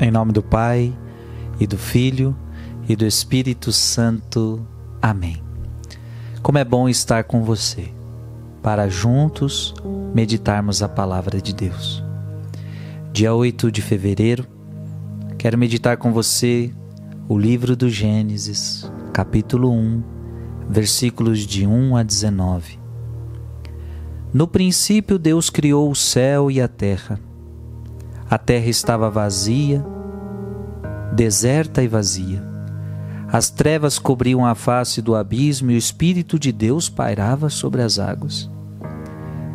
Em nome do Pai, e do Filho, e do Espírito Santo. Amém. Como é bom estar com você, para juntos meditarmos a palavra de Deus. Dia 8 de fevereiro, quero meditar com você o livro do Gênesis, capítulo 1, versículos de 1 a 19. No princípio, Deus criou o céu e a terra. A terra estava vazia, deserta e vazia. As trevas cobriam a face do abismo e o Espírito de Deus pairava sobre as águas.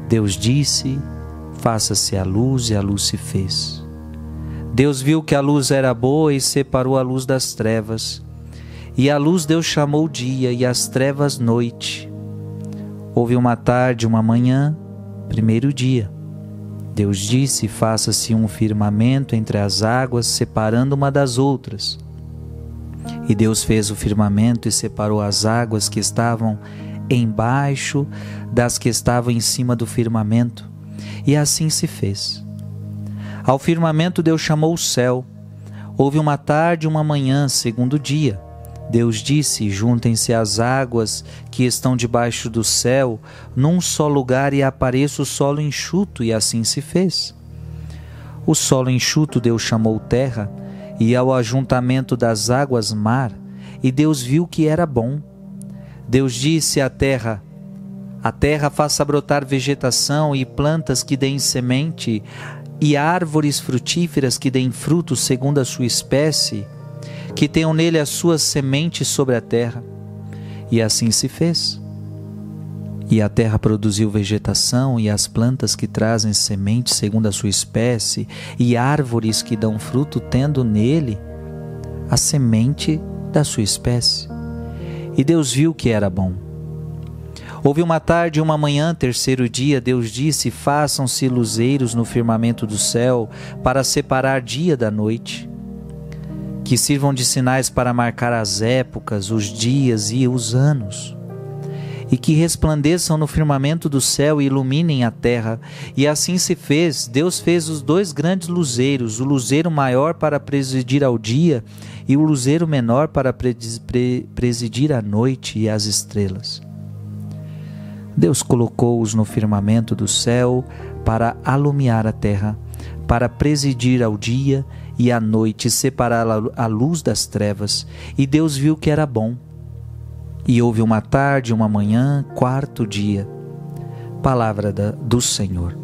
Deus disse: Faça-se a luz, e a luz se fez. Deus viu que a luz era boa e separou a luz das trevas. E a luz Deus chamou dia e as trevas noite. Houve uma tarde, uma manhã, primeiro dia. Deus disse: Faça-se um firmamento entre as águas, separando uma das outras. E Deus fez o firmamento e separou as águas que estavam embaixo das que estavam em cima do firmamento. E assim se fez. Ao firmamento Deus chamou o céu. Houve uma tarde e uma manhã, segundo dia. Deus disse: Juntem-se as águas que estão debaixo do céu num só lugar e apareça o solo enxuto, e assim se fez. O solo enxuto Deus chamou terra, e ao ajuntamento das águas mar, e Deus viu que era bom. Deus disse à terra: A terra faça brotar vegetação e plantas que deem semente, e árvores frutíferas que deem frutos segundo a sua espécie que tenham nele as suas sementes sobre a terra. E assim se fez. E a terra produziu vegetação, e as plantas que trazem semente segundo a sua espécie, e árvores que dão fruto, tendo nele a semente da sua espécie. E Deus viu que era bom. Houve uma tarde e uma manhã, terceiro dia, Deus disse: Façam-se luzeiros no firmamento do céu, para separar dia da noite que sirvam de sinais para marcar as épocas, os dias e os anos, e que resplandeçam no firmamento do céu e iluminem a terra. E assim se fez. Deus fez os dois grandes luzeiros, o luzeiro maior para presidir ao dia e o luzeiro menor para presidir a noite e as estrelas. Deus colocou-os no firmamento do céu para alumiar a terra, para presidir ao dia e à noite separar a luz das trevas, e Deus viu que era bom. E houve uma tarde, uma manhã, quarto dia. Palavra da, do Senhor.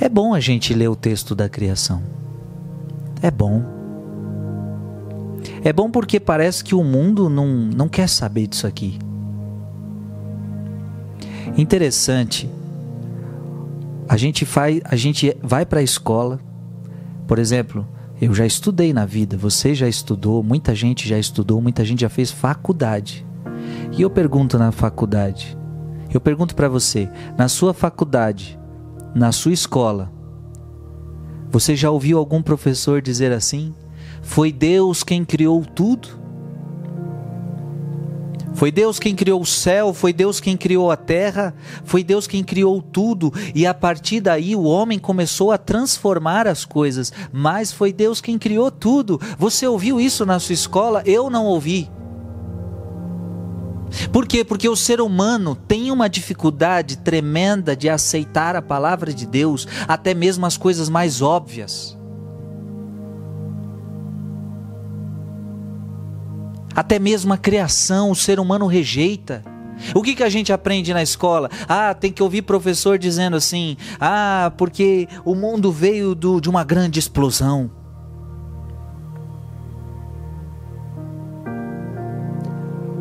É bom a gente ler o texto da criação. É bom. É bom porque parece que o mundo não, não quer saber disso aqui. Interessante. A gente, faz, a gente vai para a escola, por exemplo, eu já estudei na vida, você já estudou, muita gente já estudou, muita gente já fez faculdade. E eu pergunto na faculdade, eu pergunto para você, na sua faculdade, na sua escola, você já ouviu algum professor dizer assim? Foi Deus quem criou tudo? Foi Deus quem criou o céu, foi Deus quem criou a terra, foi Deus quem criou tudo, e a partir daí o homem começou a transformar as coisas, mas foi Deus quem criou tudo. Você ouviu isso na sua escola? Eu não ouvi. Por quê? Porque o ser humano tem uma dificuldade tremenda de aceitar a palavra de Deus, até mesmo as coisas mais óbvias. Até mesmo a criação, o ser humano rejeita. O que, que a gente aprende na escola? Ah, tem que ouvir professor dizendo assim: ah, porque o mundo veio do, de uma grande explosão.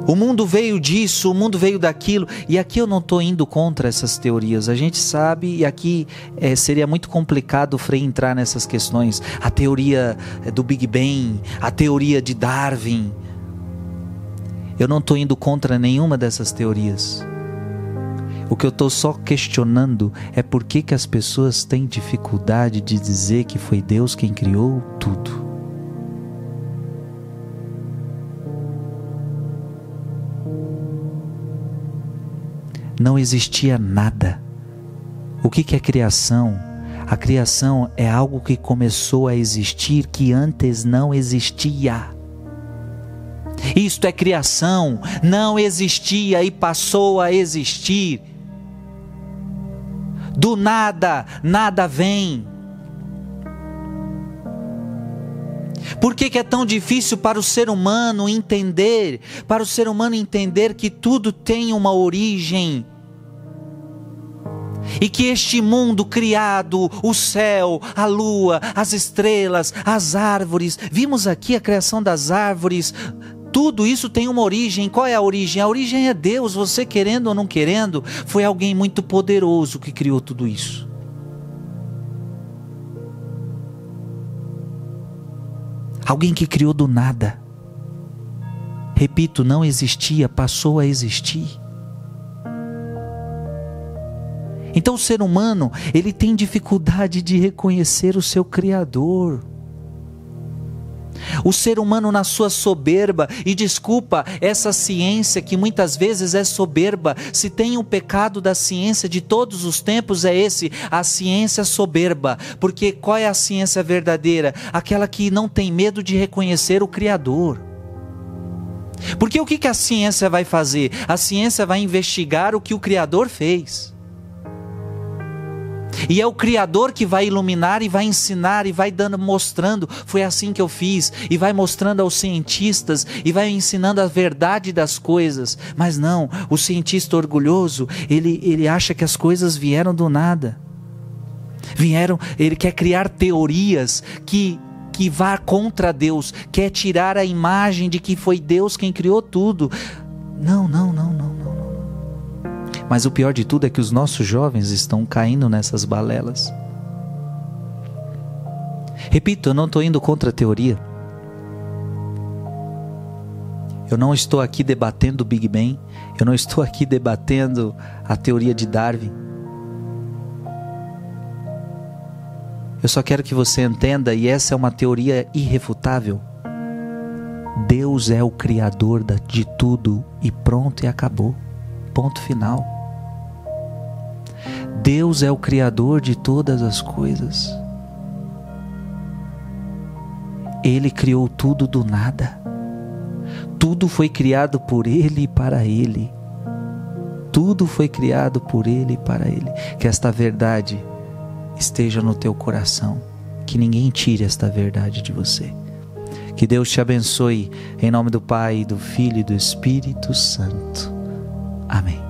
O mundo veio disso, o mundo veio daquilo. E aqui eu não estou indo contra essas teorias. A gente sabe, e aqui é, seria muito complicado o Frei entrar nessas questões. A teoria eh, do Big Bang, a teoria de Darwin eu não estou indo contra nenhuma dessas teorias. O que eu estou só questionando é por que, que as pessoas têm dificuldade de dizer que foi Deus quem criou tudo. Não existia nada. O que, que é criação? A criação é algo que começou a existir que antes não existia. Isto é criação, não existia e passou a existir. Do nada, nada vem. Por que, que, é tão difícil para o ser humano entender? Para o ser humano entender que tudo tem uma origem e que este mundo criado, o céu, a lua, as estrelas, as árvores, vimos aqui a criação das árvores, tudo isso tem uma origem. Qual é a origem? A origem é Deus, você querendo ou não querendo, foi alguém muito poderoso que criou tudo isso. Alguém que criou do nada. Repito, não existia, passou a existir. Então o ser humano, ele tem dificuldade de reconhecer o seu criador. O ser humano na sua soberba, e desculpa essa ciência que muitas vezes é soberba, se tem um pecado da ciência de todos os tempos é esse, a ciência soberba. Porque qual é a ciência verdadeira? Aquela que não tem medo de reconhecer o Criador. Porque o que a ciência vai fazer? A ciência vai investigar o que o Criador fez. E é o Criador que vai iluminar e vai ensinar e vai dando, mostrando. Foi assim que eu fiz. E vai mostrando aos cientistas e vai ensinando a verdade das coisas. Mas não, o cientista orgulhoso, ele, ele acha que as coisas vieram do nada. Vieram, ele quer criar teorias que que vá contra Deus, quer tirar a imagem de que foi Deus quem criou tudo. Não, não, não. Mas o pior de tudo é que os nossos jovens estão caindo nessas balelas. Repito, eu não estou indo contra a teoria. Eu não estou aqui debatendo o Big Bang. Eu não estou aqui debatendo a teoria de Darwin. Eu só quero que você entenda, e essa é uma teoria irrefutável. Deus é o Criador de tudo e pronto e acabou. Ponto final. Deus é o Criador de todas as coisas. Ele criou tudo do nada. Tudo foi criado por Ele e para Ele. Tudo foi criado por Ele e para Ele. Que esta verdade esteja no teu coração. Que ninguém tire esta verdade de você. Que Deus te abençoe. Em nome do Pai, do Filho e do Espírito Santo. Amém.